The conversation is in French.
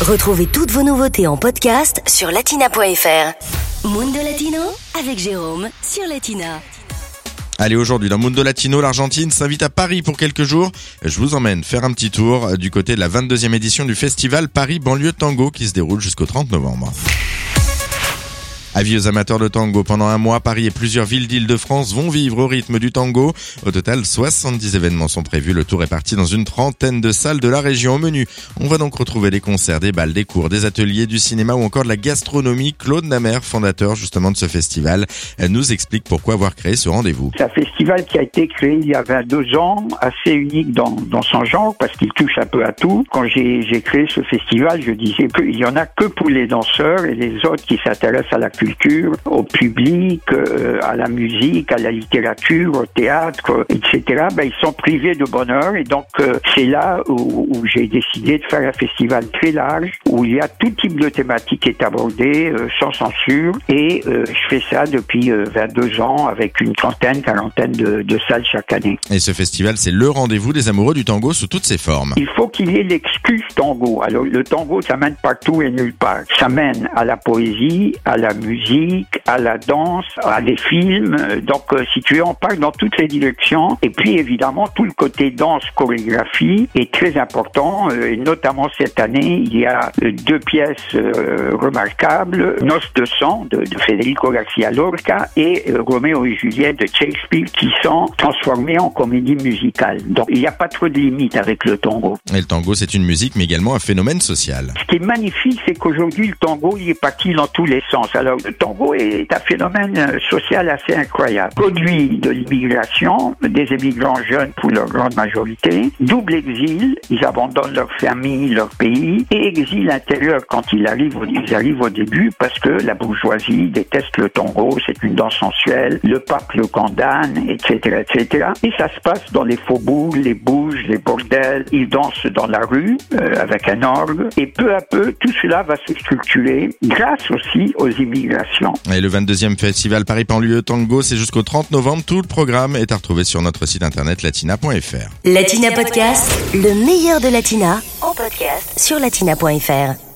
Retrouvez toutes vos nouveautés en podcast sur latina.fr. Mundo Latino avec Jérôme sur Latina. Allez, aujourd'hui, dans Mundo Latino, l'Argentine s'invite à Paris pour quelques jours. Je vous emmène faire un petit tour du côté de la 22e édition du festival Paris Banlieue Tango qui se déroule jusqu'au 30 novembre. Avis aux amateurs de tango, pendant un mois, Paris et plusieurs villes d'Île-de-France vont vivre au rythme du tango. Au total, 70 événements sont prévus. Le tour est parti dans une trentaine de salles de la région. Au menu, on va donc retrouver des concerts, des balles, des cours, des ateliers, du cinéma ou encore de la gastronomie. Claude Namer, fondateur justement de ce festival, nous explique pourquoi avoir créé ce rendez-vous. C'est un festival qui a été créé il y a 22 ans, assez unique dans, dans son genre parce qu'il touche un peu à tout. Quand j'ai créé ce festival, je disais qu'il y en a que pour les danseurs et les autres qui s'intéressent à la culture, au public, euh, à la musique, à la littérature, au théâtre, etc. Ben, ils sont privés de bonheur et donc euh, c'est là où, où j'ai décidé de faire un festival très large où il y a tout type de thématique qui est abordée euh, sans censure et je fais ça depuis 22 ans avec une trentaine, quarantaine de, de salles chaque année. Et ce festival, c'est le rendez-vous des amoureux du tango sous toutes ses formes. Il faut qu'il y ait l'excuse tango. Alors le tango, ça mène partout et nulle part. Ça mène à la poésie, à la musique musique, à la danse, à des films. Donc, euh, si tu veux, on parle dans toutes les directions. Et puis, évidemment, tout le côté danse, chorégraphie est très important. Euh, et notamment cette année, il y a euh, deux pièces remarquables, Noce de sang de, Federico Garcia Lorca et Roméo et Juliette de Shakespeare qui sont transformés en comédie musicale. Donc, il n'y a pas trop de limites avec le tango. Et le tango, c'est une musique, mais également un phénomène social. Ce qui est magnifique, c'est qu'aujourd'hui, le tango, il est parti dans tous les sens. Alors, le tango est un phénomène euh, social assez incroyable. Produit de l'immigration, des immigrants jeunes pour leur grande majorité, double exil, ils abandonnent leur famille, leur pays, et exil intérieur quand ils arrivent, ils arrivent au début parce que la bourgeoisie déteste le tango, c'est une danse sensuelle, le pape le condamne, etc., etc. Et ça se passe dans les faubourgs, les bouges, les bordels, ils dansent dans la rue euh, avec un orgue, et peu à peu, tout cela va se structurer grâce aussi aux immigrants et le 22e festival Paris Panlieu Tango, c'est jusqu'au 30 novembre. Tout le programme est à retrouver sur notre site internet latina.fr. Latina Podcast, le meilleur de Latina, en podcast sur latina.fr.